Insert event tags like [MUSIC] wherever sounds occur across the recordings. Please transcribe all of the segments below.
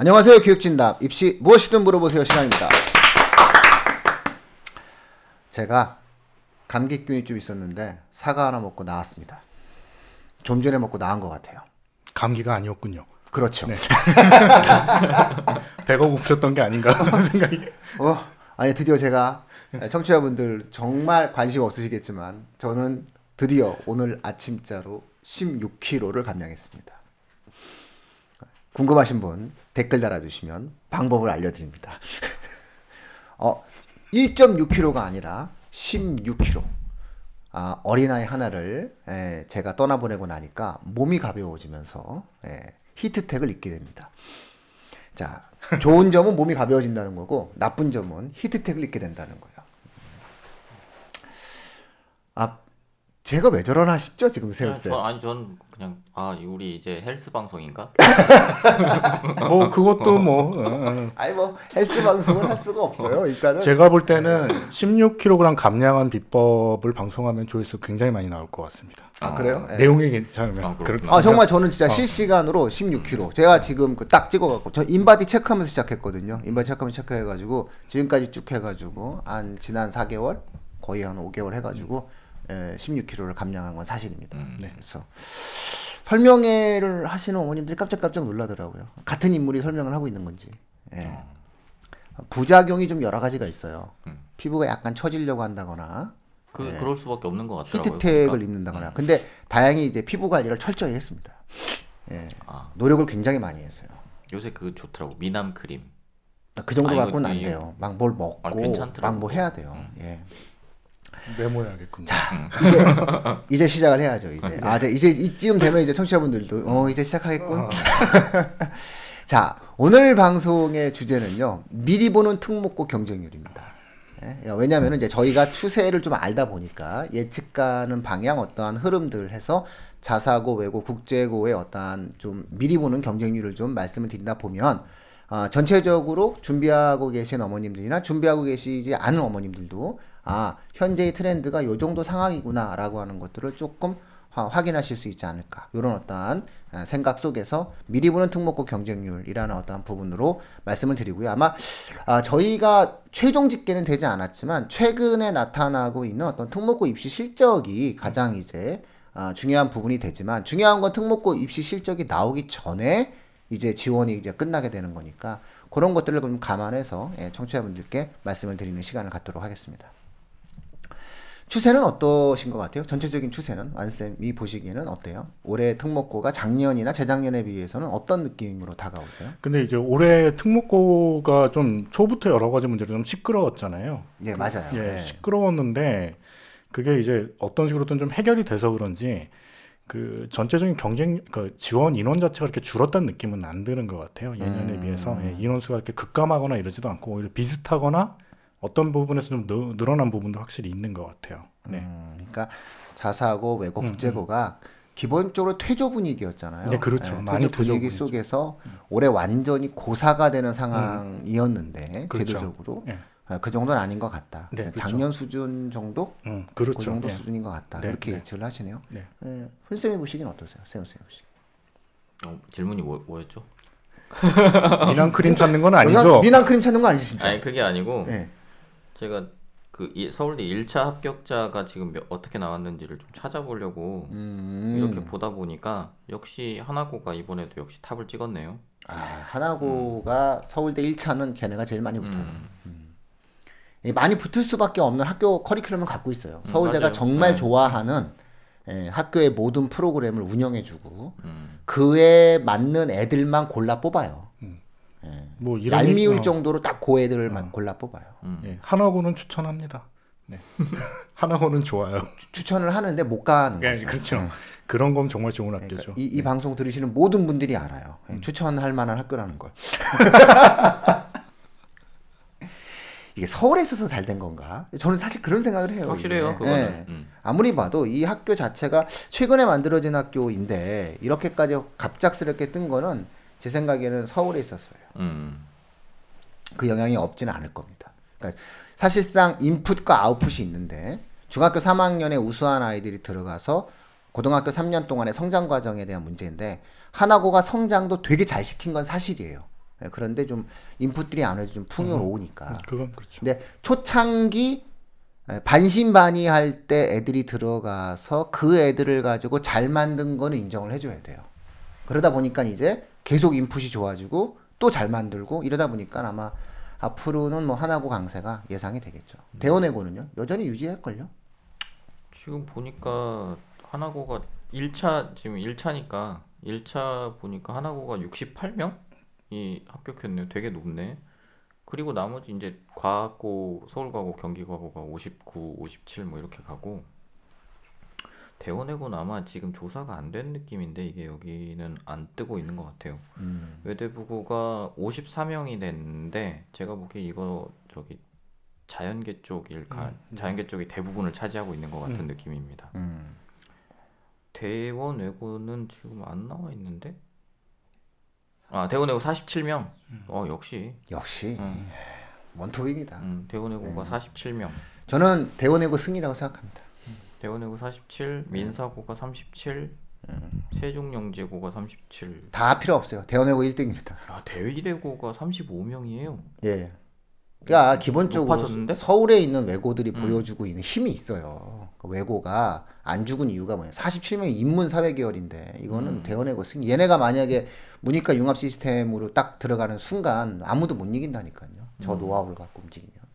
안녕하세요. 교육진답 입시 무엇이든 물어보세요 시간입니다. 제가 감기균이 좀 있었는데 사과 하나 먹고 나왔습니다. 좀 전에 먹고 나은 것 같아요. 감기가 아니었군요. 그렇죠. [LAUGHS] 배가 고프셨던 게 아닌가 하는 생각이. 어, 아니 드디어 제가 청취자분들 정말 관심 없으시겠지만 저는 드디어 오늘 아침자로 16kg를 감량했습니다. 궁금하신 분 댓글 달아주시면 방법을 알려드립니다. [LAUGHS] 어, 1.6kg가 아니라 16kg. 아, 어린아이 하나를 에, 제가 떠나보내고 나니까 몸이 가벼워지면서 에, 히트텍을 잊게 됩니다. 자, 좋은 점은 몸이 가벼워진다는 거고 나쁜 점은 히트텍을 잊게 된다는 거예요. 아, 제가 왜 저러나 싶죠 지금 세우 쌤. 저, 아니 전 그냥 아 우리 이제 헬스 방송인가? [LAUGHS] 뭐 그것도 뭐 [LAUGHS] 어, 어. 아니 뭐 헬스 방송을 할 수가 없어요. 일단은 제가 볼 때는 16kg 감량한 비법을 방송하면 조회수 굉장히 많이 나올 것 같습니다. 아 그래요? 네. 내용이 괜찮으면 아, 그렇 그렇구나. 아 정말 저는 진짜 실시간으로 16kg. 제가 지금 그 딱 찍어갖고 저 인바디 체크하면서 시작했거든요. 인바디 체크하면서 체크해가지고 지금까지 쭉 해가지고 한 지난 4개월 거의 한 5개월 해가지고 에, 16kg를 감량한 건 사실입니다. 네. 그래서 설명회를 하시는 어머님들이 깜짝깜짝 놀라더라고요. 같은 인물이 설명을 하고 있는 건지. 예. 부작용이 좀 여러 가지가 있어요. 음. 피부가 약간 처지려고 한다거나 그 그럴 수밖에 없는 것 같더라고요. 히트텍을 그러니까. 입는다거나. 근데 다행히 이제 피부 관리를 철저히 했습니다. 예. 아 노력을 굉장히 많이 했어요. 요새 그 좋더라고 미남 크림. 그 정도 아, 갖고는 안 이- 돼요. 막 뭘 먹고 아. 막 뭐 해야 돼요. 예. 메모해야겠군요. 이제 [LAUGHS] 이제 시작을 해야죠. 이제 아 이제 이제 이쯤 되면 이제 청취자분들도 어 이제 시작하겠군. [LAUGHS] 자 오늘 방송의 주제는요 미리 보는 특목고 경쟁률입니다. 예? 왜냐하면 이제 저희가 추세를 좀 알다 보니까 예측가는 방향 어떠한 흐름들 해서 자사고 외고 국제고의 어떠한 좀 미리 보는 경쟁률을 좀 말씀을 드린다 보면 아, 전체적으로 준비하고 계신 어머님들이나 준비하고 계시지 않은 어머님들도 아 현재의 트렌드가 요 정도 상황이구나 라고 하는 것들을 조금 화- 확인하실 수 있지 않을까 이런 어떠한 아, 생각 속에서 미리 보는 특목고 경쟁률이라는 어떠한 부분으로 말씀을 드리고요 아마 아, 저희가 최종 집계는 되지 않았지만 최근에 나타나고 있는 어떤 특목고 입시 실적이 가장 이제 아, 중요한 부분이 되지만 중요한 건 특목고 입시 실적이 나오기 전에 이제 지원이 이제 끝나게 되는 거니까 그런 것들을 좀 감안해서 예, 청취자분들께 말씀을 드리는 시간을 갖도록 하겠습니다. 추세는 어떠신 것 같아요? 전체적인 추세는 완쌤이 보시기에는 어때요? 올해 특목고가 작년이나 재작년에 비해서는 어떤 느낌으로 다가오세요? 근데 이제 올해 특목고가 좀 초부터 여러 가지 문제로 좀 시끄러웠잖아요. 예, 맞아요. 예, 예. 시끄러웠는데 그게 이제 어떤 식으로든 좀 해결이 돼서 그런지 그 전체적인 경쟁 그 지원 인원 자체가 이렇게 줄었다는 느낌은 안 드는 것 같아요 예년에 음. 비해서 예, 인원 수가 이렇게 급감하거나 이러지도 않고 오히려 비슷하거나 어떤 부분에서 좀 늘- 늘어난 부분도 확실히 있는 것 같아요. 네, 음, 그러니까 자사고, 외고, 국제고가 기본적으로 퇴조 분위기였잖아요. 네, 그렇죠. 예, 많이 퇴조 분위기 퇴조 분위기죠. 속에서 올해 완전히 고사가 되는 상황이었는데 그렇죠. 제도적으로 예. 아, 그 정도는 아닌 것 같다. 네, 그냥 그렇죠. 작년 수준 정도, 음, 그 그렇죠. 정도 예. 수준인 것 같다. 네, 이렇게 네. 예측을 하시네요. 네. 예, 훈쌤이 보시기엔 어떠세요? 세훈 쌤이 보시기. 어, 질문이 뭐, 뭐였죠? [LAUGHS] 미남 크림 찾는 건 아니죠. 미남, 미남 크림 찾는 거 아니지 진짜? 아니 그게 아니고 예. 제가 그 이- 서울대 1차 합격자가 지금 몇- 어떻게 나왔는지를 좀 찾아보려고 음, 이렇게 보다 보니까 역시 하나고가 이번에도 역시 탑을 찍었네요. 아, 하나고가 서울대 1차는 걔네가 제일 많이 붙어요. 음. 이 많이 붙을 수밖에 없는 학교 커리큘럼을 갖고 있어요. 서울대가 맞아요. 정말 네. 좋아하는 예, 학교의 모든 프로그램을 운영해주고 음. 그에 맞는 애들만 골라 뽑아요. 뭐 이런 얄미울 어, 정도로 딱그 애들만 골라 뽑아요. 음. 예, 하나고는 추천합니다. 네. [LAUGHS] 하나고는 좋아요. 추- 추천을 하는데 못 가는 예, 거죠. 그렇죠. 예. 그런 건 정말 좋은 그러니까 학교죠. 이, 이 방송 들으시는 모든 분들이 알아요. 예, 추천할 만한 학교라는 걸. [LAUGHS] 이게 서울에 있어서 잘 된 건가? 저는 사실 그런 생각을 해요. 확실해요. 예. 음. 아무리 봐도 이 학교 자체가 최근에 만들어진 학교인데 이렇게까지 갑작스럽게 뜬 거는 제 생각에는 서울에 있어서예요. 음. 그 영향이 없지는 않을 겁니다. 그러니까 사실상 인풋과 아웃풋이 있는데 중학교 3학년에 우수한 아이들이 들어가서 고등학교 3년 동안의 성장 과정에 대한 문제인데 하나고가 성장도 되게 잘 시킨 건 사실이에요. 예, 그런데 좀 인풋들이 아무래도 좀 풍요로우니까. 그건 그렇죠. 근데 초창기 에, 반신반의할 때 애들이 들어가서 그 애들을 가지고 잘 만든 거는 인정을 해줘야 돼요. 그러다 보니까 이제 계속 인풋이 좋아지고 또 잘 만들고 이러다 보니까 아마 앞으로는 뭐 하나고 강세가 예상이 되겠죠. 대원해고는요 여전히 유지할걸요. 지금 보니까 하나고가 1차 지금 1차니까 1차 보니까 하나고가 68명이 합격했네요. 되게 높네. 그리고 나머지 이제 과학고, 서울과고, 경기과고가 59, 57 뭐 이렇게 가고 대원외고는 아마 지금 조사가 안 된 느낌인데 이게 여기는 안 뜨고 있는 것 같아요. 음. 외대부고가 54명이 됐는데 제가 보기에 이거 저기 자연계 쪽일 가 자연계 쪽이 대부분을 차지하고 있는 것 같은 느낌입니다. 음. 대원 외고는 지금 안 나와 있는데 아 대원 외고 47명. 어 역시 역시 음, 원톱입니다. 음, 대원 외고가 47명. 저는 대원해고 승리라고 생각합니다. 대원 외고 47, 민사고가 37, 세종영재고가 37. 다 필요 없어요. 대원해고 1등입니다. 아 대위대고가 35명이에요. 예. 그러니까 기본적으로 높아졌는데? 서울에 있는 외고들이 보여주고 있는 힘이 있어요. 그 외고가 안 죽은 이유가 뭐냐? 47명이 인문 사회 계열인데 이거는 대원외고 승. 얘네가 만약에 문이과 융합 시스템으로 딱 들어가는 순간 아무도 못 이긴다니까요. 저 노하우를 갖고 움직이면.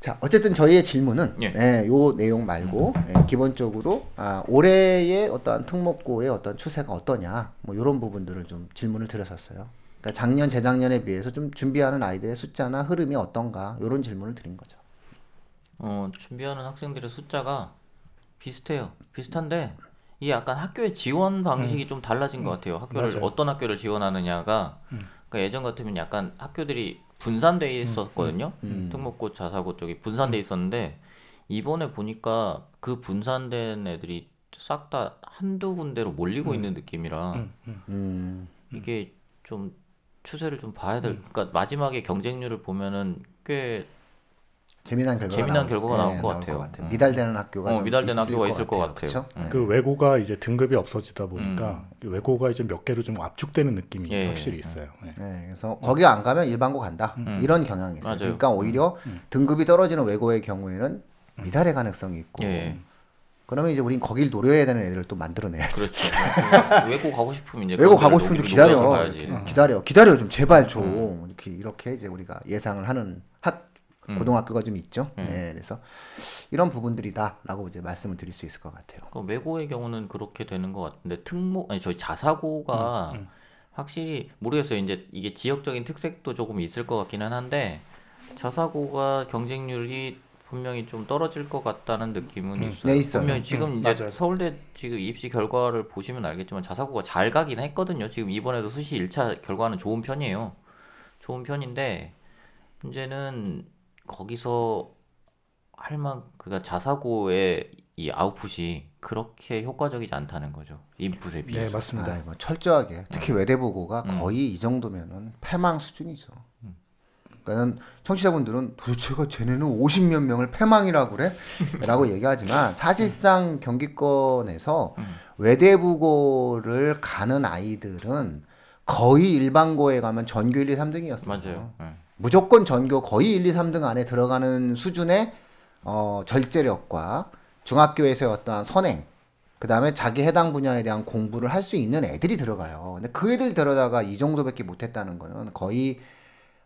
자, 어쨌든 저희의 질문은 예. 예, 요 내용 말고 예, 기본적으로 아, 올해의 어떠한 특목고의 어떤 추세가 어떠냐 뭐 이런 부분들을 좀 질문을 드렸었어요. 그러니까 작년 재작년에 비해서 좀 준비하는 아이들의 숫자나 흐름이 어떤가 이런 질문을 드린 거죠. 어, 준비하는 학생들의 숫자가 비슷해요. 비슷한데 이게 약간 학교의 지원 방식이 좀 달라진 것 같아요. 학교를 맞아요. 어떤 학교를 지원하느냐가 그러니까 예전 같으면 약간 학교들이 분산돼 있었거든요. 특목고, 자사고 쪽이 분산돼 있었는데 이번에 보니까 그 분산된 애들이 싹 다 한두 군데로 몰리고 있는 느낌이라 음, 이게 좀 추세를 좀 봐야 될. 그러니까 마지막에 경쟁률을 보면은 꽤 재미난 결과가 재미난 나올- 결과가 나올 것 같아요. 음. 미달되는 학교가 어, 좀 미달되는 있을 학교가 것 있을 것 같아요. 그쵸? 음. 그 외고가 이제 등급이 없어지다 보니까 음. 그 외고가 이제 몇 개로 좀 압축되는 느낌이 예, 확실히 예. 있어요. 예. 네, 그래서 거기 안 가면 일반고 간다 이런 경향이 있어요. 맞아요. 그러니까 오히려 등급이 떨어지는 외고의 경우에는 미달의 가능성이 있고 예. 그러면 이제 우린 거길 노려야 되는 애들을 또 만들어내야죠. 그렇죠. [LAUGHS] 외고 가고 싶으면 이제 외고 가고 싶으면 좀 노- 기다려. 기다려. 기다려 좀 제발 좀 이렇게 이렇게 이제 우리가 예상을 하는 학 고등학교가 좀 있죠. 네, 그래서 이런 부분들이다라고 이제 말씀을 드릴 수 있을 것 같아요. 그 외고의 경우는 그렇게 되는 것 같은데 특목 아니 저희 자사고가 확실히 모르겠어요. 이제 이게 지역적인 특색도 조금 있을 것 같기는 한데 자사고가 경쟁률이 분명히 좀 떨어질 것 같다는 느낌은 있어요. 네, 있어요. 분명히 지금 음, 이제 맞아요. 서울대 지금 입시 결과를 보시면 알겠지만 자사고가 잘 가긴 했거든요. 지금 이번에도 수시 1차 결과는 좋은 편이에요. 좋은 편인데 문제는 거기서 할만 그가 자사고의 이 아웃풋이 그렇게 효과적이지 않다는 거죠. 인풋에 네, 비해서. 맞습니다. 아, 뭐 철저하게 특히 외대보고가 거의 이 정도면은 패망 수준이죠. 그러니까 청취자분들은 도대체가 쟤네는 50몇 명을 패망이라고 그래? 라고 [LAUGHS] 얘기하지만 사실상 경기권에서 외대부고를 가는 아이들은 거의 일반고에 가면 전교 1, 2, 3등이었어요. 맞아요. 네. 무조건 전교 거의 1, 2, 3등 안에 들어가는 수준의 어, 절제력과 중학교에서의 어떠한 선행, 그 다음에 자기 해당 분야에 대한 공부를 할 수 있는 애들이 들어가요. 근데 그 애들 데려다가 이 정도밖에 못했다는 거는 거의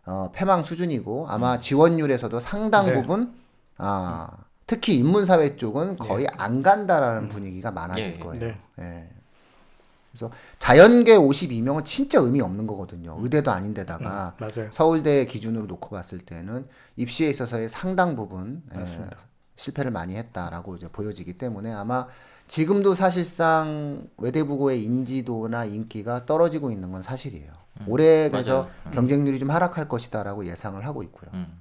어, 패망 수준이고 아마 지원율에서도 상당 네. 부분 아, 특히 인문사회 쪽은 거의 안 간다라는 분위기가 많아질 예, 예. 거예요. 네. 예. 그래서 자연계 52명은 진짜 의미 없는 거거든요. 의대도 아닌데다가 맞아요. 서울대 기준으로 놓고 봤을 때는 입시에 있어서의 상당 부분 예, 맞습니다. 실패를 많이 했다라고 이제 보여지기 때문에 아마 지금도 사실상 외대부고의 인지도나 인기가 떨어지고 있는 건 사실이에요. 올해 그래서 맞아요. 경쟁률이 좀 하락할 것이다라고 예상을 하고 있고요. 음.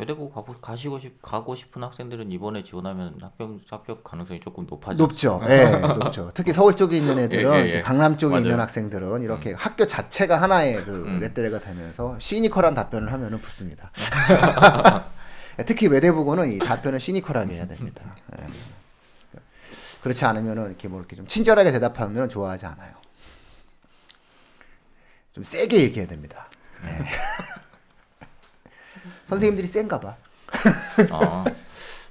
외대고 가보, 가시고 싶 가고 싶은 학생들은 이번에 지원하면 합격 합격 가능성이 조금 높아져. 높죠. 예, 높죠. 특히 서울 쪽에 있는 애들은 예, 예, 예. 강남 쪽에 맞아요. 음. 있는 학생들은 이렇게 학교 자체가 하나의 그 레떼레가 되면서 시니컬한 답변을 하면은 붙습니다. [LAUGHS] 특히 외대부고는 이 답변을 시니컬하게 해야 됩니다. 예. 그렇지 않으면은 이렇게 뭐 이렇게 좀 친절하게 대답하면 좋아하지 않아요. 좀 세게 얘기해야 됩니다. 네. [LAUGHS] 선생님들이 센가 봐. 아,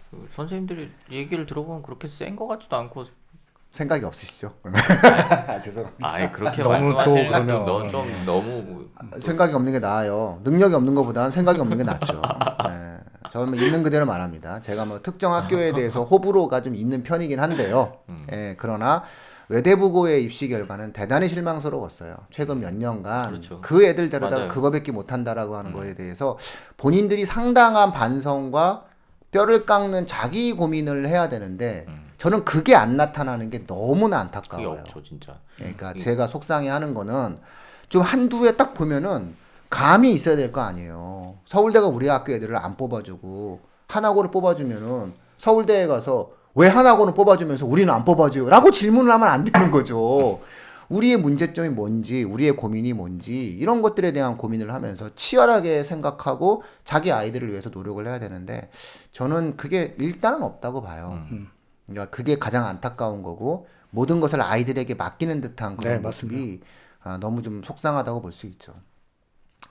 그 선생님들이 얘기를 들어보면 그렇게 센거 같지도 않고 생각이 없으시죠? [LAUGHS] 죄송합니다. 아예 그렇게 너무 말씀하시는 또 그러면- 것도 좀 너무 생각이 없는 게 나아요. 능력이 없는 것보다는 생각이 없는 게 낫죠. 네. 저는 뭐 있는 그대로 말합니다. 제가 뭐 특정 학교에 [LAUGHS] 대해서 호불호가 좀 있는 편이긴 한데요. 음. 예, 그러나 외대부고의 입시 결과는 대단히 실망스러웠어요. 최근 몇 년간 그렇죠. 그 애들 데려다가. 음. 그거밖에 못한다라고 하는 거에 대해서 본인들이 상당한 반성과 뼈를 깎는 자기 고민을 해야 되는데 저는 그게 안 나타나는 게 너무나 음. 안타까워요. 없죠 진짜. 그러니까 제가 속상해하는 거는 좀 한두 해 딱 보면은 감이 있어야 될 거 아니에요. 서울대가 우리 학교 애들을 안 뽑아주고 하나고를 뽑아주면은 서울대에 가서 왜 하나고는 뽑아주면서 우리는 안 뽑아줘요?라고 질문을 하면 안 되는 거죠. 우리의 문제점이 뭔지, 우리의 고민이 뭔지 이런 것들에 대한 고민을 하면서 치열하게 생각하고 자기 아이들을 위해서 노력을 해야 되는데 저는 그게 일단은 없다고 봐요. 그러니까 그게 가장 안타까운 거고 모든 것을 아이들에게 맡기는 듯한 그런 네, 모습이 아, 너무 좀 속상하다고 볼 수 있죠.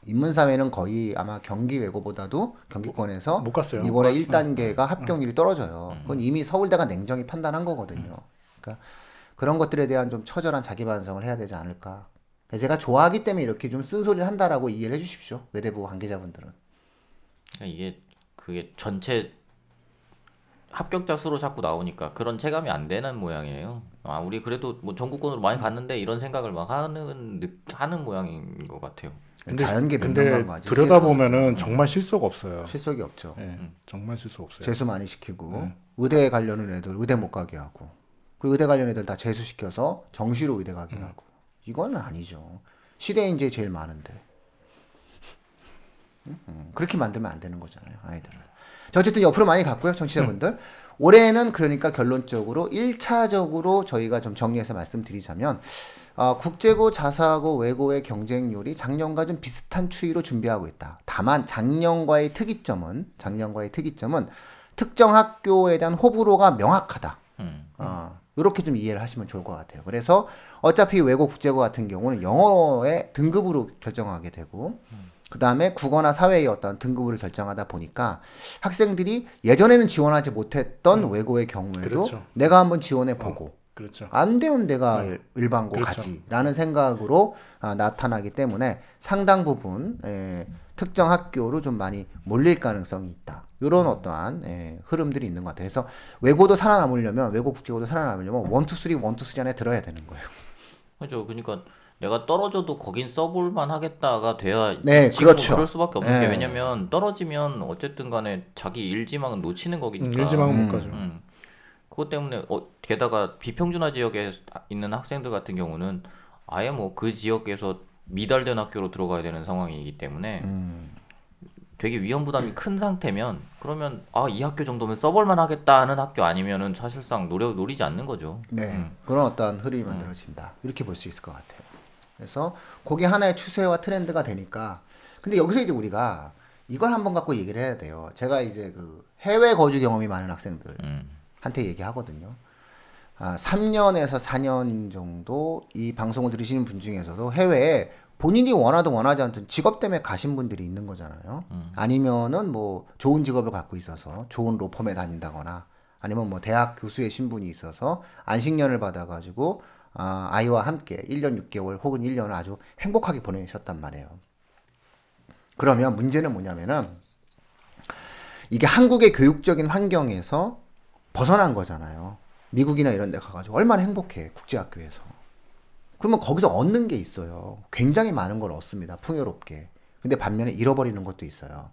인문사회는 거의 아마 경기 외고보다도 경기권에서 못 갔어요. 이번에 1단계가 합격률이 떨어져요. 그건 이미 서울대가 냉정히 판단한 거거든요. 그러니까 그런 것들에 대한 좀 처절한 자기 반성을 해야 되지 않을까. 제가 좋아하기 때문에 이렇게 좀 쓴소리를 한다라고 이해를 해 주십시오. 외대부 관계자분들은. 그러니까 이게 그게 전체 합격자 수로 자꾸 나오니까 그런 체감이 안 되는 모양이에요. 아 우리 그래도 뭐 전국권으로 많이 갔는데 이런 생각을 막 하는 느- 하는 모양인 것 같아요. 자연계 근데 거 아직 들여다 보면은 정말 실수가 없어요. 실속이 없죠. 예, 정말 실수 없어요. 재수 많이 시키고 네. 의대 가려는 애들 의대 못 가게 하고 그리고 의대 가려는 애들 다 재수 시켜서 정시로 의대 가게 음. 하고 이거는 아니죠. 시대 인재 제일 많은데 음, 음, 그렇게 만들면 안 되는 거잖아요 아이들을. 자 어쨌든 옆으로 많이 갔고요 청취자분들 네. 올해는 그러니까 결론적으로 1차적으로 저희가 좀 정리해서 말씀드리자면 어, 국제고 자사고 외고의 경쟁률이 작년과 좀 비슷한 추이로 준비하고 있다. 다만 작년과의 특이점은 작년과의 특이점은 특정 학교에 대한 호불호가 명확하다. 음. 어, 이렇게 좀 이해를 하시면 좋을 것 같아요. 그래서 어차피 외고 국제고 같은 경우는 영어의 등급으로 결정하게 되고 그 다음에 국어나 사회의 어떤 등급으로 결정하다 보니까 학생들이 예전에는 지원하지 못했던 외고의 경우에도 그렇죠. 내가 한번 지원해 보고 그렇죠. 안 되면 내가 일- 일반고 그렇죠. 가지라는 생각으로 아, 나타나기 때문에 상당 부분 에, 특정 학교로 좀 많이 몰릴 가능성이 있다. 이런 어떠한 에, 흐름들이 있는 것 같아요. 그래서 외고도 살아남으려면 외고 국제고도 살아남으려면 one two three one two three 안에 들어야 되는 거예요. 그죠. 그러니까 내가 떨어져도 거긴 써볼만 하겠다가 돼야 네, 그렇죠. 그럴 수밖에 없는 네. 게 왜냐면 떨어지면 어쨌든 간에 자기 일지망은 놓치는 음, 거기니까. 일지망은 음. 못 가죠. 음. 그것 때문에 어, 게다가 비평준화 지역에 있는 학생들 같은 경우는 아예 뭐 그 지역에서 미달된 학교로 들어가야 되는 상황이기 때문에 음. 되게 위험 부담이 큰 상태면 그러면 아 이 학교 정도면 써볼만 하겠다 하는 학교 아니면은 사실상 노려 노리지 않는 거죠. 네, 음. 그런 어떤 흐름이 만들어진다. 이렇게 볼 수 있을 것 같아요. 그래서 그게 하나의 추세와 트렌드가 되니까. 근데 여기서 이제 우리가 이걸 한번 갖고 얘기를 해야 돼요. 제가 이제 그 해외 거주 경험이 많은 학생들 음. 한테 얘기하거든요. 아, 3년에서 4년 정도 이 방송을 들으시는 분 중에서도 해외에 본인이 원하든 원하지 않든 직업 때문에 가신 분들이 있는 거잖아요. 아니면은 뭐 좋은 직업을 갖고 있어서 좋은 로펌에 다닌다거나 아니면 뭐 대학 교수의 신분이 있어서 안식년을 받아가지고 아, 아이와 함께 1년 6개월 혹은 1년을 아주 행복하게 보내셨단 말이에요. 그러면 문제는 뭐냐면은 이게 한국의 교육적인 환경에서 벗어난 거잖아요. 미국이나 이런 데 가가지고 얼마나 행복해, 국제학교에서. 그러면 거기서 얻는 게 있어요. 굉장히 많은 걸 얻습니다. 풍요롭게. 근데 반면에 잃어버리는 것도 있어요.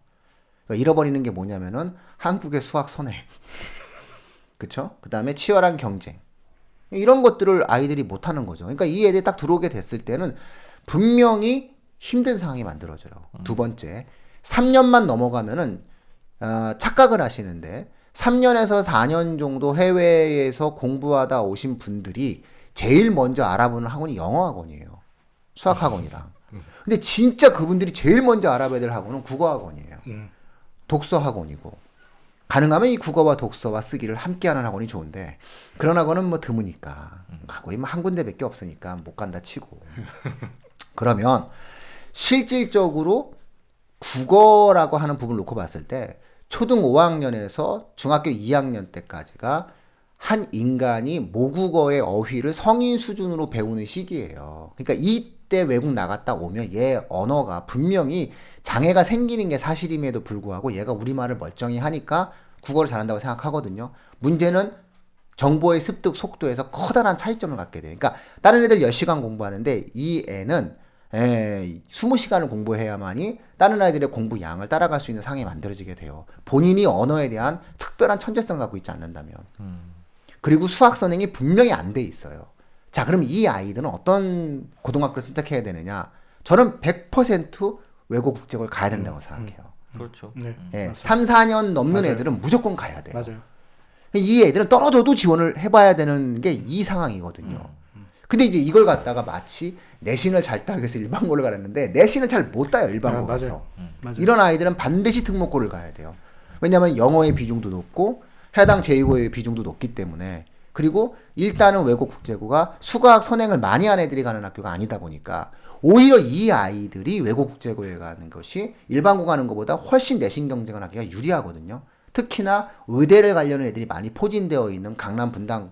그러니까 잃어버리는 게 뭐냐면은 한국의 수학 선행. [LAUGHS] 그쵸? 그 다음에 치열한 경쟁. 이런 것들을 아이들이 못하는 거죠. 그러니까 이 애들이 딱 들어오게 됐을 때는 분명히 힘든 상황이 만들어져요. 두 번째, 3년만 넘어가면은 어, 착각을 하시는데 3년에서 4년 정도 해외에서 공부하다 오신 분들이 제일 먼저 알아보는 학원이 영어 학원이에요. 수학 학원이랑. 근데 진짜 그분들이 제일 먼저 알아봐야 될 학원은 국어 학원이에요. 음. 독서 학원이고. 가능하면 이 국어와 독서와 쓰기를 함께 하는 학원이 좋은데 그런 학원은 뭐 드무니까 거의 뭐한 군데밖에 없으니까 못 간다 치고 [LAUGHS] 그러면 실질적으로 국어라고 하는 부분을 놓고 봤을 때 초등 5학년에서 중학교 2학년 때까지가 한 인간이 모국어의 어휘를 성인 수준으로 배우는 시기예요. 그러니까 이때 외국 나갔다 오면 얘 언어가 분명히 장애가 생기는 게 사실임에도 불구하고 얘가 우리말을 멀쩡히 하니까 국어를 잘한다고 생각하거든요. 문제는 정보의 습득 속도에서 커다란 차이점을 갖게 돼요. 그러니까 다른 애들 10시간 공부하는데 이 애는 에, 20시간을 공부해야만이 다른 아이들의 공부 양을 따라갈 수 있는 상황이 만들어지게 돼요. 본인이 언어에 대한 특별한 천재성 갖고 있지 않는다면. 그리고 수학 선행이 분명히 안 돼 있어요. 자, 그럼 이 아이들은 어떤 고등학교를 선택해야 되느냐? 저는 100% 외고 국제고를 가야 된다고 생각해요. 그렇죠. 네. 예, 맞습니다. 3, 4년 넘는 맞아요. 애들은 무조건 가야 돼요. 맞아요. 이 애들은 떨어져도 지원을 해봐야 되는 게 이 상황이거든요. 근데 이제 이걸 갖다가 마치 내신을 잘 따기 위해서 일반고를 가랬는데 내신을 잘 못 따요 일반고 아, 가서. 맞아요. 맞아요. 이런 아이들은 반드시 특목고를 가야 돼요. 왜냐하면 영어의 비중도 높고 해당 제2고의 비중도 높기 때문에 그리고 일단은 외국 국제고가 수학 선행을 많이 한 애들이 가는 학교가 아니다 보니까 오히려 이 아이들이 외국 국제고에 가는 것이 일반고 가는 것보다 훨씬 내신 경쟁을 하기가 유리하거든요. 특히나 의대를 가려는 애들이 많이 포진되어 있는 강남 분당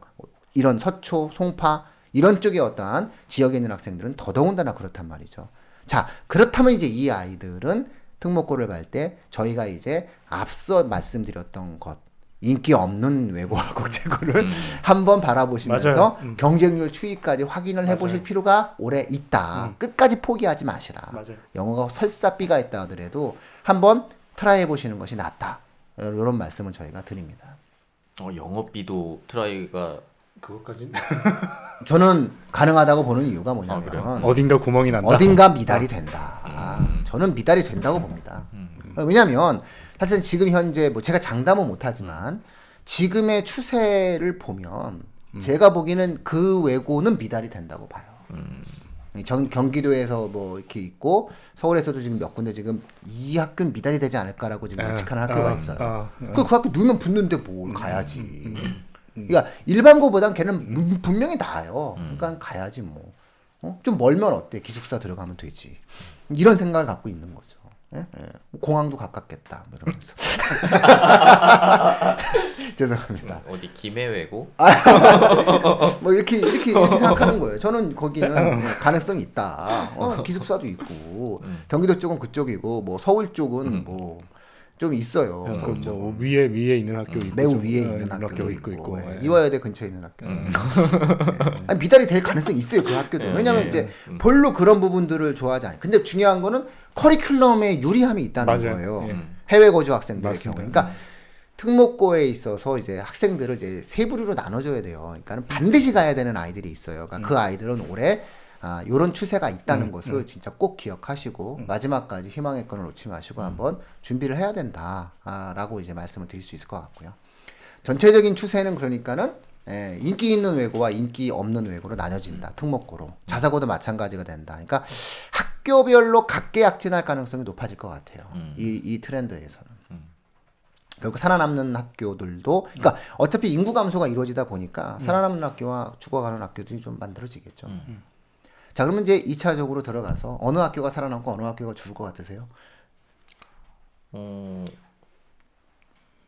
이런 서초, 송파 이런 쪽의 어떠한 지역에 있는 학생들은 더더군다나 그렇단 말이죠. 자, 그렇다면 이제 이 아이들은 특목고를 갈 때 저희가 이제 앞서 말씀드렸던 것 인기 없는 외고와 국제고를 [LAUGHS] 한번 바라보시면서. 음. 경쟁률 추이까지 확인을 해보실. 필요가 오래 있다. 끝까지 포기하지 마시라. 맞아요. 영어가 설사 B가 있다 하더라도 한번 try 해보시는 것이 낫다. 이런 말씀을 저희가 드립니다. 어, 영어 B도 try가 그것까지 [LAUGHS] 저는 가능하다고 보는 이유가 아, 뭐냐면 그래요? 어딘가 구멍이 난다. 어딘가 미달이 된다. 저는 미달이 된다고 봅니다. 왜냐하면 사실 지금 현재 뭐 제가 장담은 못하지만 지금의 추세를 보면 제가 보기에는 그 외고는 미달이 된다고 봐요. 전 경기도에서 뭐 이렇게 있고 서울에서도 지금 몇 군데 지금 이 학교는 미달이 되지 않을까라고 지금 아, 예측하는 학교가 아, 있어요. 아, 그, 그 학교 넣으면 붙는데 뭘 가야지. 그러니까 일반고보단 걔는 문- 분명히 나아요. 그러니까 가야지 뭐. 어? 좀 멀면 어때? 기숙사 들어가면 되지. 이런 생각을 갖고 있는 거죠. 예? 예. 공항도 가깝겠다. 뭐 이러면서. [LAUGHS] 죄송합니다. 어디 김해외고 [LAUGHS] 뭐 이렇게 이렇게 이렇게 생각하는 거예요. 저는 거기는 가능성이 있다. 어, 기숙사도 있고 경기도 쪽은 그쪽이고 뭐 서울 쪽은 뭐 좀 있어요. 그 서울 뭐 쪽은. 위에 위에 있는 학교 있고 매우 좀, 위에 어, 있는 학교도 있고, 있고 예. 예. 이화여대 근처에 있는 학교. 네. 아니, 미달이 될 가능성이 있어요 그 학교도. 예, 왜냐하면 예. 이제 별로 그런 부분들을 좋아하지 않아요. 근데 중요한 거는 커리큘럼에 유리함이 있다는 맞아요. 거예요. 예. 해외 거주 학생들의. 경우. 그러니까 특목고에 있어서 이제 학생들을 이제 세 부류로 나눠줘야 돼요. 그러니까는 반드시 가야 되는 아이들이 있어요. 그러니까 그 아이들은 올해 아, 요런 추세가 있다는 것을 진짜 꼭 기억하시고 마지막까지 희망의 끈을 놓지 마시고 한번 준비를 해야 된다라고 이제 말씀을 드릴 수 있을 것 같고요. 전체적인 추세는 그러니까는 예, 인기 있는 외고와 인기 없는 외고로 나눠진다. 특목고로. 자사고도 마찬가지가 된다. 그러니까 학교별로 각계약진할 가능성이 높아질 것 같아요. 음. 이, 이 트렌드에서는. 결국 살아남는 학교들도 그러니까 어차피 인구 감소가 이루어지다 보니까 살아남는 학교와 죽어가는 학교들이 좀 만들어지겠죠. 자, 그러면 이제 2차적으로 들어가서 어느 학교가 살아남고 어느 학교가 죽을 것 같으세요? 어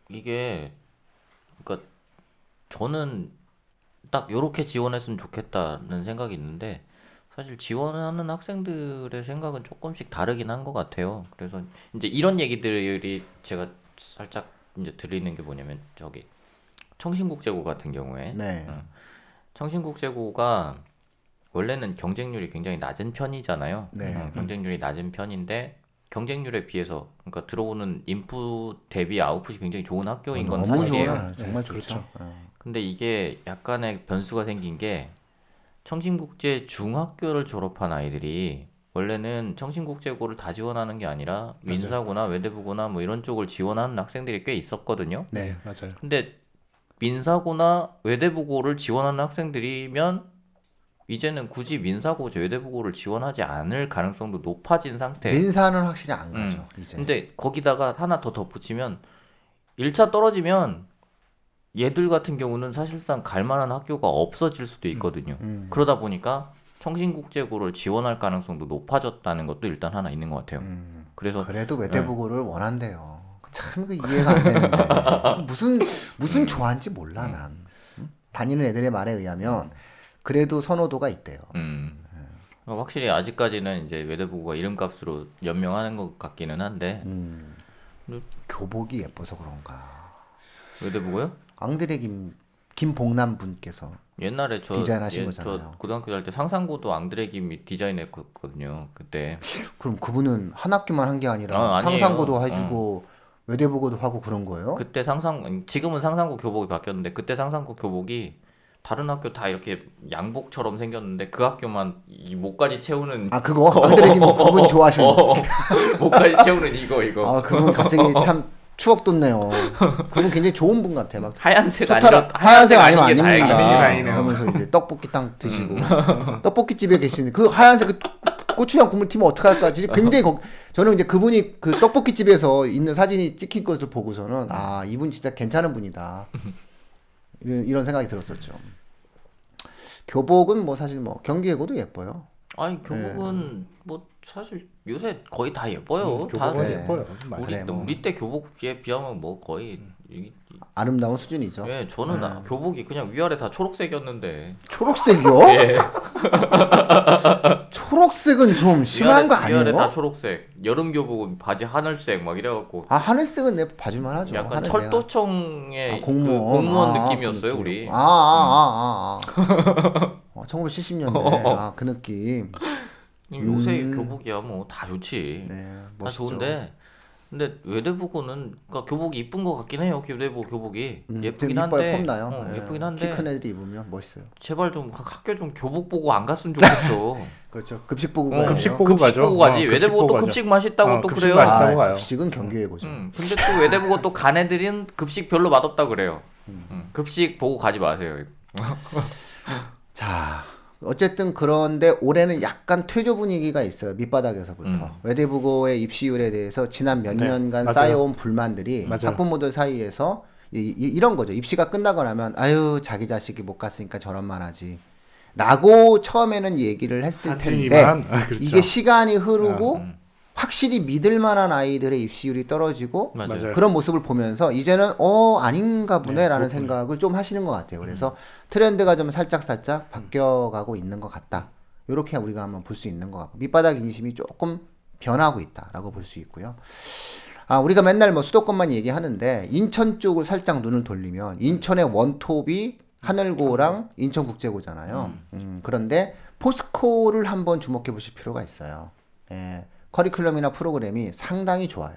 이게 그러니까 저는 딱 요렇게 지원했으면 좋겠다는 생각이 있는데 사실 지원하는 학생들의 생각은 조금씩 다르긴 한 것 같아요. 그래서 이제 이런 얘기들이 제가 살짝 이제 들리는 게 뭐냐면 저기 청신국제고 같은 경우에 네. 어, 청신국제고가 원래는 경쟁률이 굉장히 낮은 편이잖아요. 네. 어, 경쟁률이 낮은 편인데 경쟁률에 비해서 그러니까 들어오는 인풋 대비 아웃풋이 굉장히 좋은 학교인 건 너무 사실이에요. 좋아요. 정말 네, 좋죠. 그렇죠. 어. 근데 이게 약간의 변수가 생긴 게 청신국제 중학교를 졸업한 아이들이 원래는 청신국제고를 다 지원하는 게 아니라 민사고나 외대부고나 뭐 이런 쪽을 지원하는 학생들이 꽤 있었거든요. 네. 네, 맞아요. 근데 민사고나 외대부고를 지원하는 학생들이면 이제는 굳이 민사고 외대부고를 지원하지 않을 가능성도 높아진 상태. 민사는 확실히 안 가죠. 이제. 네. 근데 거기다가 하나 더 덧붙이면 1차 떨어지면 얘들 같은 경우는 사실상 갈 만한 학교가 없어질 수도 있거든요. 음. 그러다 보니까 청신국제고를 지원할 가능성도 높아졌다는 것도 일단 하나 있는 것 같아요. 음, 그래서 그래도 외대부고를 원한대요. 참 그 이해가 안 되는데 무슨 무슨 좋아한지 몰라 난. 음? 다니는 애들의 말에 의하면 그래도 선호도가 있대요. 음. 그러니까 확실히 아직까지는 이제 외대부고가 이름값으로 연명하는 것 같기는 한데 음, 교복이 예뻐서 그런가. 외대부고요? 앙드레 김 김봉남 분께서 옛날에 저, 디자인하신 예, 거잖아요. 저 고등학교 다닐 때 상상고도 앙드레 김이 디자인했거든요. 그때 그럼 그분은 한 학교만 한 게 아니라 아. 상상고도 해주고 외대부고도 하고 그런 거예요? 그때 상상 지금은 상상고 교복이 바뀌었는데 그때 상상고 교복이 다른 학교 다 이렇게 양복처럼 생겼는데 그 학교만 이 목까지 채우는 아 그거 앙드레 김 그분 좋아하시는. 어, [LAUGHS] 목까지 채우는 이거 이거 아 그분 갑자기 [LAUGHS] 참 추억 돋네요. 그분 굉장히 좋은 분 같아. 막 하얀색 소타라 아니라 하얀색 아니면 아닙니다. 그러면서 이제 떡볶이 땅 드시고 [LAUGHS] 떡볶이 집에 계시는 그 하얀색 그 고추장 국물 튀면 어떡할까? 진짜 굉장히 걱- 저는 이제 그분이 그 떡볶이 집에서 있는 사진이 찍힌 것을 보고서는 아 이분 진짜 괜찮은 분이다 이런, 이런 생각이 들었었죠. 교복은 뭐 사실 뭐 경기예고도 예뻐요. 아니 교복은 뭐 사실 요새 거의 다 예뻐요. 음, 다 교복은 네. 예뻐요. 맞아요. 우리 그래, 뭐. 우리 때 교복에 비하면 뭐 거의 이, 아름다운 수준이죠. 예 저는 나- 교복이 그냥 위아래 다 초록색이었는데 초록색이요? 예 [LAUGHS] 초록색은 좀 심한 위아래, 거 위아래 다 아니에요? 초록색 여름 교복은 바지 하늘색 막 이래갖고 아 하늘색은 내 봐줄만 하죠. 약간 하늘 철도청의 아, 그 공무원, 공무원 아, 느낌이었어요 그 우리. 느낌. 아, 아, 아, 아, 아. [LAUGHS] 어, 1970년대. 아, [LAUGHS] 그 느낌. 요새 음. 교복이야 뭐 다 좋지. 네, 다 멋있죠. 좋은데 근데 외대부고는 그러니까 교복이 이쁜 것 같긴 해요. 외대부 교복이 음, 예쁘긴 좀 한데 이뻐요, 폼나요. 어, 예. 예쁘긴 한데 키 큰 애들이 입으면 멋있어요. 제발 좀 학- 학교 좀 교복 보고 안 갔으면 좋겠어. [LAUGHS] 그렇죠. 급식 보고 어, 가요. 급식 보고 급식 가죠. 보고 가지. 어, 외대부고 또 가죠. 급식 맛있다고 어, 또 급식 그래요. 맛있다고 아, 가요. 급식은 경기예고죠. 음, 근데 또 외대부고 또 간 애들은 급식 별로 맛없다 그래요. 음, 급식 보고 가지 마세요. 자, 어쨌든 그런데 올해는 약간 퇴조 분위기가 있어요. 밑바닥에서부터. 음. 외대부고의 입시율에 대해서 지난 몇 네, 년간 맞아요. 쌓여온 불만들이 맞아요. 학부모들 사이에서 이, 런 거죠. 입시가 끝나고 나면 아유 자기 자식이 못 갔으니까 저런만 하지. 라고 처음에는 얘기를 했을 텐데 아, 그렇죠. 이게 시간이 흐르고 음. 확실히 믿을 만한 아이들의 입시율이 떨어지고 맞아요. 그런 모습을 보면서 이제는 어 아닌가 보네라는 네, 생각을 좀 하시는 것 같아요. 그래서 트렌드가 좀 살짝 살짝 바뀌어가고 있는 것 같다. 이렇게 우리가 한번 볼 수 있는 것 같고 밑바닥 인심이 조금 변하고 있다라고 볼 수 있고요. 아 우리가 맨날 뭐 수도권만 얘기하는데 인천 쪽을 살짝 눈을 돌리면 인천의 원톱이 하늘고랑 인천국제고잖아요. 음, 그런데 포스코를 한번 주목해 보실 필요가 있어요. 예, 커리큘럼이나 프로그램이 상당히 좋아요.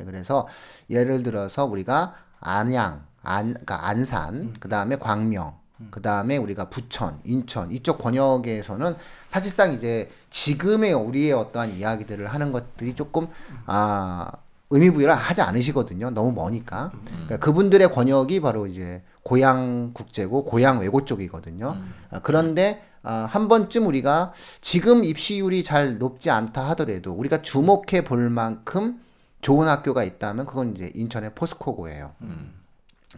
예, 그래서 예를 들어서 우리가 안양, 안, 그러니까 안산, 그 다음에 광명, 그 다음에 우리가 부천, 인천 이쪽 권역에서는 사실상 이제 지금의 우리의 어떠한 이야기들을 하는 것들이 조금 아 의미 부여를 하지 않으시거든요. 너무 머니까. 그러니까 그분들의 권역이 바로 이제 고향 국제고 고향 외고 쪽이거든요. 아, 그런데 아, 한 번쯤 우리가 지금 입시율이 잘 높지 않다 하더라도 우리가 주목해 볼 만큼 좋은 학교가 있다면 그건 이제 인천의 포스코고예요.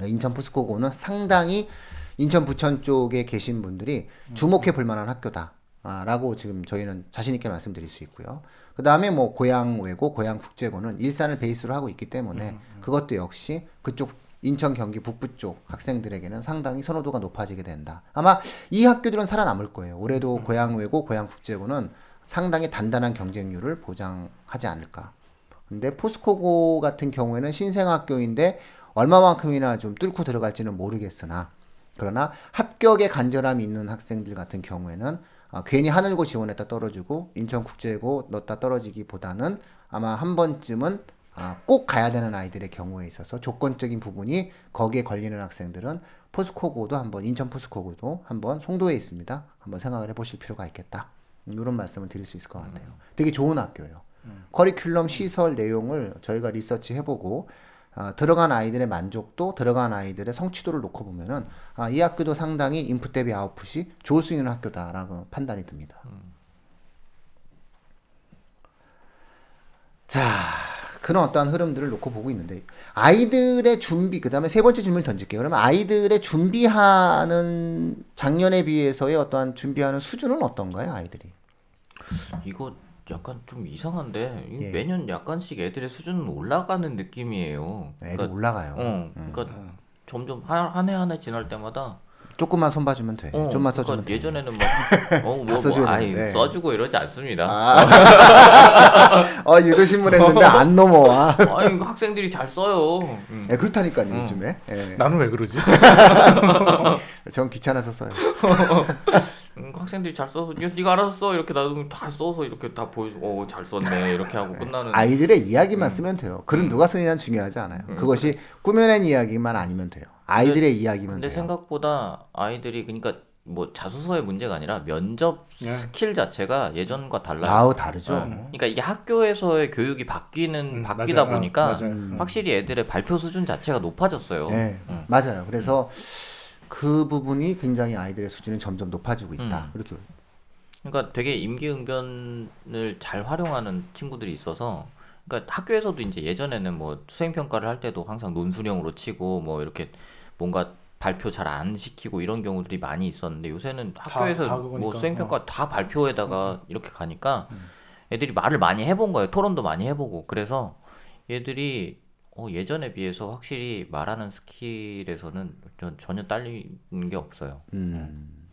인천 포스코고는 상당히 인천 부천 쪽에 계신 분들이 주목해 볼 만한 학교다. 아, 라고 지금 저희는 자신 있게 말씀드릴 수 있고요. 그 다음에 뭐 고향 외고, 고향 국제고는 일산을 베이스로 하고 있기 때문에 그것도 역시 그쪽 인천 경기 북부 쪽 학생들에게는 상당히 선호도가 높아지게 된다. 아마 이 학교들은 살아남을 거예요. 올해도 고향 외고, 고향 국제고는 상당히 단단한 경쟁률을 보장하지 않을까. 근데 포스코고 같은 경우에는 신생학교인데 얼마만큼이나 좀 뚫고 들어갈지는 모르겠으나 그러나 합격에 간절함이 있는 학생들 같은 경우에는 아, 괜히 하늘고 지원했다 떨어지고 인천국제고 넣었다 떨어지기보다는 아마 한 번쯤은 아, 꼭 가야 되는 아이들의 경우에 있어서 조건적인 부분이 거기에 걸리는 학생들은 포스코고도 한번 인천 포스코고도 한번 송도에 있습니다. 한번 생각을 해보실 필요가 있겠다. 이런 말씀을 드릴 수 있을 것 같아요. 되게 좋은 학교예요. 커리큘럼 시설 내용을 저희가 리서치 해보고 아, 들어간 아이들의 만족도, 들어간 아이들의 성취도를 놓고 보면은 아, 이 학교도 상당히 인풋 대비 아웃풋이 좋을 수 있는 학교다라고 판단이 듭니다. 자, 그런 어떠한 흐름들을 놓고 보고 있는데 아이들의 준비 그다음에 세 번째 질문을 던질게요. 그러면 아이들의 준비하는 작년에 비해서의 어떠한 준비하는 수준은 어떤가요, 아이들이? 이거 약간 좀 이상한데 예. 매년 약간씩 애들의 수준은 올라가는 느낌이에요. 애들 그러니까, 올라가요. 어, 그러니까 점점 한 해 한 해 지날 때마다 조금만 손 봐주면 돼. 어, 좀만 써주면 그러니까 돼. 예전에는 막 [LAUGHS] 어, 뭐, 써줘야 뭐 아이 되는데. 써주고 이러지 않습니다. [LAUGHS] 어 유도 신문 했는데 안 넘어와. [LAUGHS] 아. 니 학생들이 잘 써요. 음. 예, 그렇다니까요 요즘에. 예. 나는 왜 그러지? 전 귀찮아서 써요. 음, 학생들이 잘 써서 야, 네가 알아서 써 이렇게 놔두면 다 써서 이렇게 다 보여주고 어 잘 썼네 이렇게 하고 끝나는 아이들의 이야기만 쓰면 돼요. 글은 누가 쓰느냐는 중요하지 않아요. 그것이 꾸며낸 이야기만 아니면 돼요. 아이들의 이야기면 근데 돼요. 생각보다 아이들이 그러니까 뭐 자소서의 문제가 아니라 면접 네. 스킬 자체가 예전과 달라요. 아우 다르죠. 어, 그러니까 이게 학교에서의 교육이 바뀌는 음, 바뀌다 맞아요. 보니까 어, 맞아요. 음. 확실히 애들의 발표 수준 자체가 높아졌어요. 네, 음. 맞아요. 그래서 그 부분이 굉장히 아이들의 수준이 점점 높아지고 있다. 음. 이렇게 그러니까 되게 임기응변을 잘 활용하는 친구들이 있어서 그러니까 학교에서도 이제 예전에는 뭐 수행 평가를 할 때도 항상 논술형으로 치고 뭐 이렇게 뭔가 발표 잘 안 시키고 이런 경우들이 많이 있었는데 요새는 다- 학교에서 다뭐 그거니까. 수행 평가 다 발표에다가 이렇게 가니까 애들이 말을 많이 해본 거예요. 토론도 많이 해보고 그래서 얘들이 어, 예전에 비해서 확실히 말하는 스킬에서는 전- 전혀 딸리는 게 없어요. 음,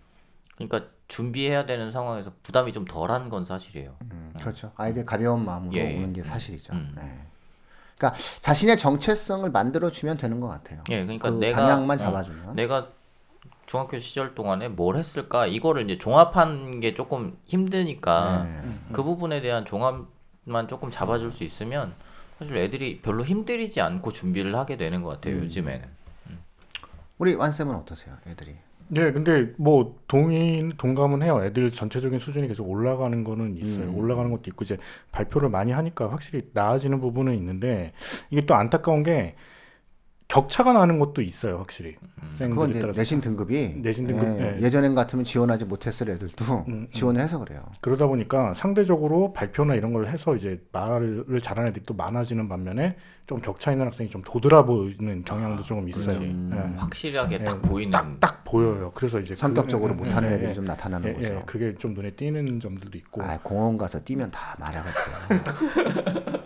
그러니까 준비해야 되는 상황에서 부담이 좀 덜한 건 사실이에요. 음, 그렇죠. 아이들 가벼운 마음으로 예, 오는 게 사실이죠. 음. 네. 그러니까 자신의 정체성을 만들어 주면 되는 것 같아요. 예, 그러니까 그 내가 방향만 어, 잡아주면. 내가 중학교 시절 동안에 뭘 했을까 이거를 이제 종합한 게 조금 힘드니까 네. 그 부분에 대한 종합만 조금 잡아줄 수 있으면 사실 애들이 별로 힘들이지 않고 준비를 하게 되는 것 같아요 음. 요즘에는. 우리 완쌤은 어떠세요, 애들이? 네, 근데 뭐 동의 동감은 해요. 애들 전체적인 수준이 계속 올라가는 거는 있어요. 음. 올라가는 것도 있고 이제 발표를 많이 하니까 확실히 나아지는 부분은 있는데 이게 또 안타까운 게 격차가 나는 것도 있어요, 확실히. 그건 학생들에 이제 따라서. 내신 등급이 내신 등급, 예, 예. 예 전엔 같으면 지원하지 못했을 애들도 음, 음. 지원을 해서 그래요. 그러다 보니까 상대적으로 발표나 이런 걸 해서 이제 말을 잘하는 애들이 또 많아지는 반면에 좀 격차 있는 학생이 좀 도드라 보이는 경향도 조금 있어요. 그렇지. 예. 확실하게 예, 딱 보이는. 딱, 딱 보여요. 그래서 이제 성격적으로 그- 못하는 예, 애들이 예, 좀 나타나는 예, 거죠. 예, 그게 좀 눈에 띄는 점들도 있고. 아, 공원 가서 뛰면 다 말하거든요. [LAUGHS]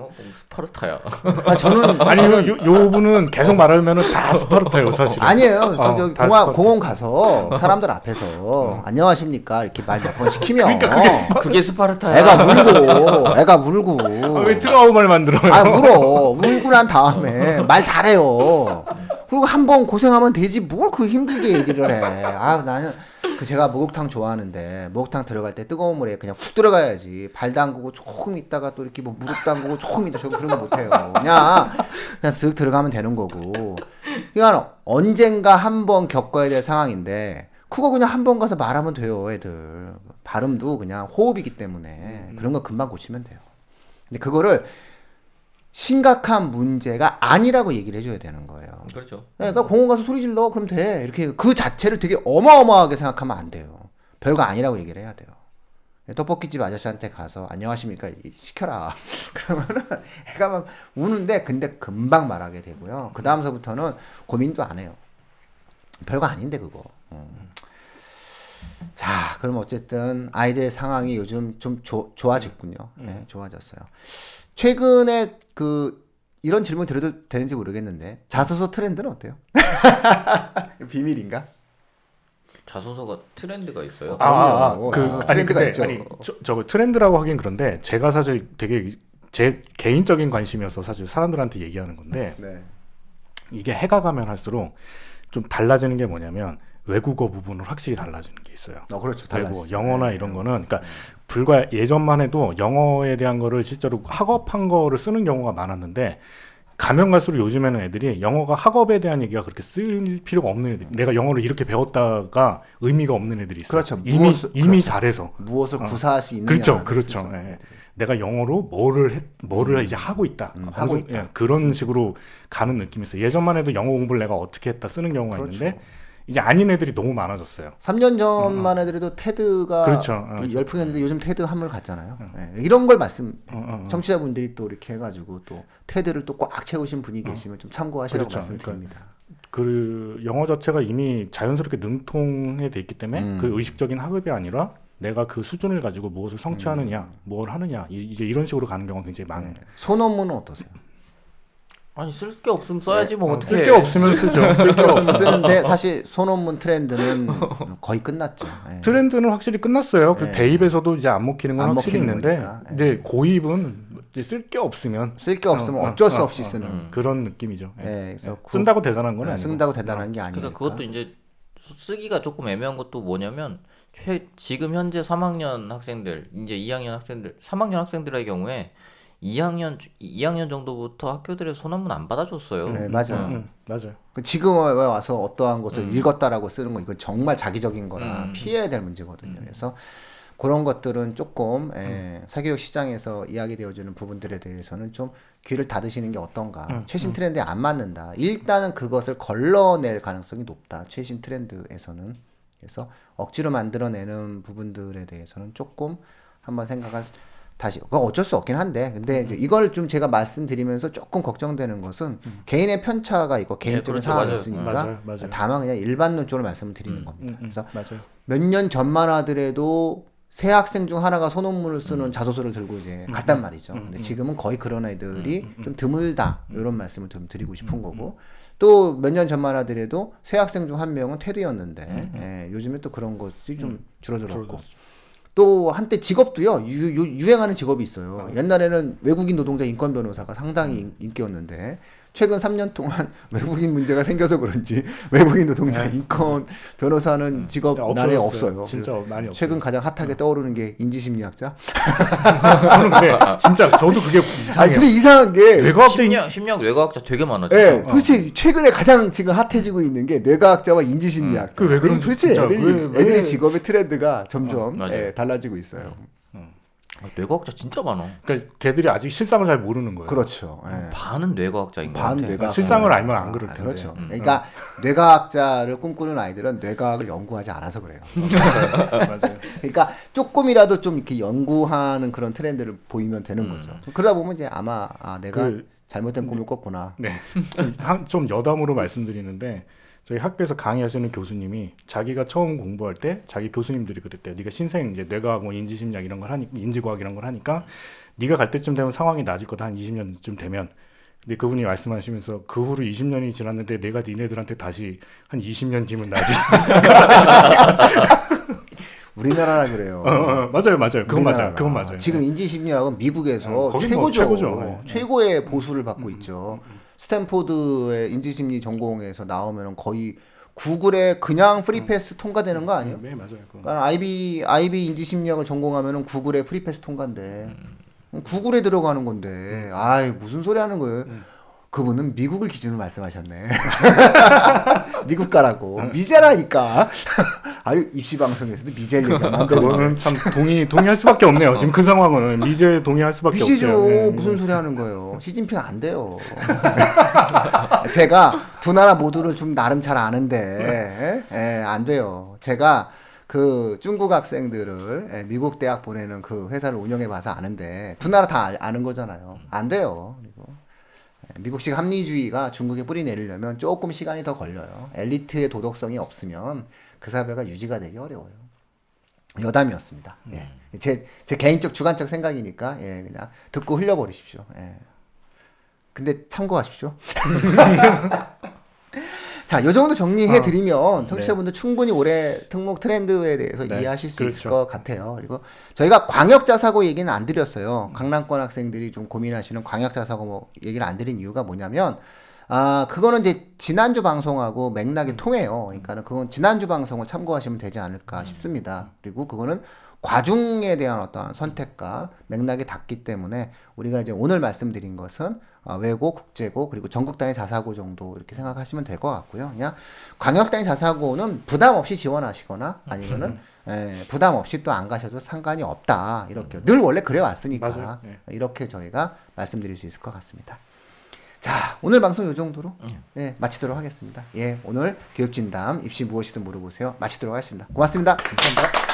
가만 보면 스파르타야. 아, 저는 [LAUGHS] 아니 요, 요 분은 계속 말하면은 다 스파르타예요 사실은. 아니에요. 저 어, 저기 다 공원, 스파르타. 공원 가서 사람들 앞에서 안녕하십니까 이렇게 말 몇 번 시키면 그게 스파르타야. 애가 울고 애가 울고 아, 왜 트라우마를 만들어요? 아 울어 울고 난 다음에 말 잘해요. 그리고 한 번 고생하면 되지 뭘 그 힘들게 얘기를 해. 아 나는 그 제가 목욕탕 좋아하는데 목욕탕 들어갈 때 뜨거운 물에 그냥 훅 들어가야지 발 담그고 조금 있다가 또 이렇게 뭐 무릎 담그고 조금 있다 저 그런 거 못해요. 그냥 그냥 쓱 들어가면 되는 거고. 그러니까 언젠가 한 번 겪어야 될 상황인데 그거 그냥 한 번 가서 말하면 돼요, 애들. 발음도 그냥 호흡이기 때문에 그런 거 금방 고치면 돼요. 근데 그거를 심각한 문제가 아니라고 얘기를 해줘야 되는 거예요. 그렇죠. 네, 그러니까 공원 가서 소리 질러 그럼 돼 이렇게 그 자체를 되게 어마어마하게 생각하면 안 돼요. 별거 아니라고 얘기를 해야 돼요. 네, 떡볶이집 아저씨한테 가서 안녕하십니까 이- 시켜라 [LAUGHS] 그러면은 애가 막 우는데 근데 금방 말하게 되고요. 그 다음서부터는 고민도 안 해요. 별거 아닌데 그거. 음. 자, 그럼 어쨌든 아이들의 상황이 요즘 좀 조, 좋아졌군요. 네, 좋아졌어요. 최근에 그 이런 질문 드려도 되는지 모르겠는데 자소서 트렌드는 어때요? [LAUGHS] 비밀인가? 자소서가 트렌드가 있어요. 아, 아, 아. 그 아, 아니 근데 있죠. 아니 저, 저거 트렌드라고 하긴 그런데 제가 사실 되게 제 개인적인 관심이어서 사실 사람들한테 얘기하는 건데 네. 이게 해가 가면 할수록 좀 달라지는 게 뭐냐면 외국어 부분은 확실히 달라지는 게 있어요. 어 그렇죠. 외국어, 달라지죠. 영어나 네. 이런 거는 그러니까 불과 예전만 해도 영어에 대한 거를 실제로 학업한 거를 쓰는 경우가 많았는데 가면 갈수록 요즘에는 애들이 영어가 학업에 대한 얘기가 그렇게 쓸 필요가 없는 애들. 내가 영어를 이렇게 배웠다가 의미가 없는 애들이 있어요. 그렇죠. 이미 무엇을- 이미 그렇죠. 잘해서 무엇을 구사할 수 있느냐 그렇죠, 그렇죠. 예. 내가 영어로 뭐를 했, 뭐를 이제 하고 있다. 음, 하고 있다. 예, 그런 식으로 가는 느낌이 있어요. 예전만 해도 영어 공부를 내가 어떻게 했다 쓰는 경우가 그렇죠. 있는데 이제 아닌 애들이 너무 많아졌어요. 3년 전만 해도 테드가 그렇죠. 어. 열풍이었는데 요즘 테드 한물 갔잖아요. 예, 이런 걸 말씀 어, 어, 어. 청취자분들이 또 이렇게 해가지고 또 테드를 또 꽉 채우신 분이 계시면 좀 참고하시라고 그렇죠. 말씀드립니다. 그 영어 자체가 이미 자연스럽게 능통해 돼 있기 때문에 음. 그 의식적인 학업이 아니라 내가 그 수준을 가지고 무엇을 성취하느냐, 뭘 하느냐 이- 이제 이런 식으로 가는 경우가 굉장히 네. 많습니다. 소논문은 어떠세요? 아니 쓸 게 없으면 써야지 뭐 어떻게 쓸 게 없으면 쓰죠. 쓸 게 [LAUGHS] 없으면 쓰는데 사실 소논문 트렌드는 [LAUGHS] 거의 끝났죠. 예. 트렌드는 확실히 끝났어요. 그 네. 대입에서도 이제 안 먹히는 건 안 확실히 먹히는 있는데, 거니까. 네. 근데 고입은 쓸 게 없으면 쓸 게 없으면 어, 어, 어쩔 수 어, 없이 어, 쓰는. 음. 그런 느낌이죠. 예. 예, 그래서 예. 그- 쓴다고 대단한 건 예, 아니고. 쓴다고 대단한 게 아니니까. 그러니까 그것도 이제 쓰기가 조금 애매한 것도 뭐냐면 최, 지금 현재 3학년 학생들 이제 2학년 학생들 3학년 학생들의 경우에 2학년 2학년 정도부터 학교들의 소논문 안 받아줬어요. 네, 맞아요. 음, 맞아요. 그 지금 와서 어떠한 것을 음. 읽었다라고 쓰는 건 이건 정말 자기적인 거라 음. 피해야 될 문제거든요. 그래서 그런 것들은 조금 예, 사교육 시장에서 이야기되어지는 부분들에 대해서는 좀 귀를 닫으시는 게 어떤가. 음, 최신 트렌드에 안 맞는다. 일단은 그것을 걸러낼 가능성이 높다. 최신 트렌드에서는. 그래서 억지로 만들어내는 부분들에 대해서는 조금 한번 생각을 다시 그건 어쩔 수 없긴 한데 근데 음. 이걸 좀 제가 말씀드리면서 조금 걱정되는 것은 개인의 편차가 있고 개인적인 그렇죠. 상황이 맞아요. 있으니까 맞아요. 맞아요. 다만 그냥 일반론적으로 말씀을 드리는 음, 겁니다. 음, 음, 그래서. 몇 년 전만 하더라도 새 학생 중 하나가 소논문을 쓰는 자소서를 들고 이제 갔단 말이죠. 근데 지금은 거의 그런 애들이 좀 드물다 이런 말씀을 좀 드리고 싶은 거고 또 몇 년 전만 하더라도 새 학생 중 한 명은 테드였는데 예, 요즘에 또 그런 것이 좀 줄어들었고 줄어들었어. 또 한때 직업도요 유, 유, 유 행하는 직업이 있어요. 옛날에는 외국인 노동자 인권 변호사가 상당히 인- 인기였는데 최근 3년 동안 [LAUGHS] 외국인 문제가 생겨서 그런지 외국인 노동자 인권 변호사는 직업 난에 없어요. 진짜 많이 없어요. 최근 가장 핫하게 떠오르는 게 인지심리학자. 저는 근데 진짜 저도 그게 아니 이상해요. 근데 이상한 게 뇌과학자 심리학 심리학 뇌과학자 되게 많아 진짜. 예, 도대체 최근에 가장 지금 핫해지고 있는 게 뇌과학자와 인지심리학자. 그왜 그런지 도대체 애들이, 왜- 왜- 애들의 직업의 트렌드가 점점 어. 예, 달라지고 있어요. 아, 뇌과학자 진짜 많아. 그러니까 걔들이 아직 실상을 잘 모르는 거예요. 그렇죠. 예. 반은 뇌과학자인 것반 같아. 뇌과학 실상을 알면 안 그럴 아, 텐데. 그렇죠. 음. 그러니까 뇌과학자를 꿈꾸는 아이들은 뇌과학을 연구하지 않아서 그래요. [LAUGHS] 맞아요. 그러니까 조금이라도 좀 이렇게 연구하는 그런 트렌드를 보이면 되는 음. 거죠. 그러다 보면 이제 아마 아 내가 그- 잘못된 꿈을 꿨구나. 네. 좀 한- 좀 여담으로 말씀드리는데 저희 학교에서 강의하시는 교수님이 자기가 처음 공부할 때 자기 교수님들이 그랬대요. 네가 신생 이제 뇌과학 뭐 인지심리학 이런 걸 하니 인지과학 이런 걸 하니까 네가 갈 때쯤 되면 상황이 나아질 거다 한 20년쯤 되면 근데 그분이 말씀하시면서 그 후로 20년이 지났는데 내가 니네들한테 다시 한 20년 뒤면 나아질 수 [LAUGHS] 우리나라라 그래요. 어, 어, 맞아요, 맞아요. 그건. 맞아요. 그건 맞아요. 지금 인지심리학은 미국에서 어, 뭐 최고죠. 최고죠. 네. 음, 최고의 보수를 받고 있죠. 스탠포드의 인지심리 전공에서 나오면 거의 구글에 그냥 free pass 통과되는 거 아니에요? 네, 맞아요. 그러니까 Ivy Ivy 인지심리학을 전공하면은 구글에 free pass 통과인데 음. 구글에 들어가는 건데 아이 무슨 소리 하는 거예요? 그분은 미국을 기준으로 말씀하셨네. [LAUGHS] 미국 가라고 미제라니까. [LAUGHS] 아유 입시 방송에서도 미제를 얘기하면 안 그거는 참 동의 동의할 수밖에 없네요. 지금 그 상황은 [LAUGHS] 미제 동의할 수밖에 미제죠. 없어요. 네, 무슨 소리 하는 거예요? 시진핑 안 돼요. 제가 두 나라 모두를 좀 나름 잘 아는데, 예, 안 돼요. 제가 그 중국 학생들을 예, 미국 대학 보내는 그 회사를 운영해 봐서 아는데, 두 나라 다 아- 아는 거잖아요. 안 돼요. 예, 미국식 합리주의가 중국에 뿌리 내리려면 조금 시간이 더 걸려요. 엘리트의 도덕성이 없으면 그 사회가 유지가 되기 어려워요. 여담이었습니다. 예. 제, 제 개인적 주관적 생각이니까 예, 그냥 듣고 흘려버리십시오. 예. 근데 참고하십시오. [LAUGHS] 자, 요 정도 정리해 드리면 청취자분들 충분히 올해 특목 트렌드에 대해서 네, 이해하실 수 있을 그렇죠. 것 같아요. 그리고 저희가 광역자 사고 얘기는 안 드렸어요. 강남권 학생들이 좀 고민하시는 광역자 사고 뭐 얘기를 안 드린 이유가 뭐냐면 아, 그거는 이제 지난주 방송하고 맥락이 통해요. 그러니까는 그건 지난주 방송을 참고하시면 되지 않을까 싶습니다. 그리고 그거는 과중에 대한 어떤 선택과 맥락이 닿기 때문에 우리가 이제 오늘 말씀드린 것은 어, 외고, 국제고, 그리고 전국 단위 자사고 정도 이렇게 생각하시면 될 것 같고요. 그냥 광역 단위 자사고는 부담 없이 지원하시거나 아니면은 예, 부담 없이 또 안 가셔도 상관이 없다. 이렇게 늘 원래 그래 왔으니까. 네. 이렇게 저희가 말씀드릴 수 있을 것 같습니다. 자, 오늘 방송 이 정도로 음. 예, 마치도록 하겠습니다. 예, 오늘 교육진담 입시 무엇이든 물어보세요. 마치도록 하겠습니다. 고맙습니다. 감사합니다.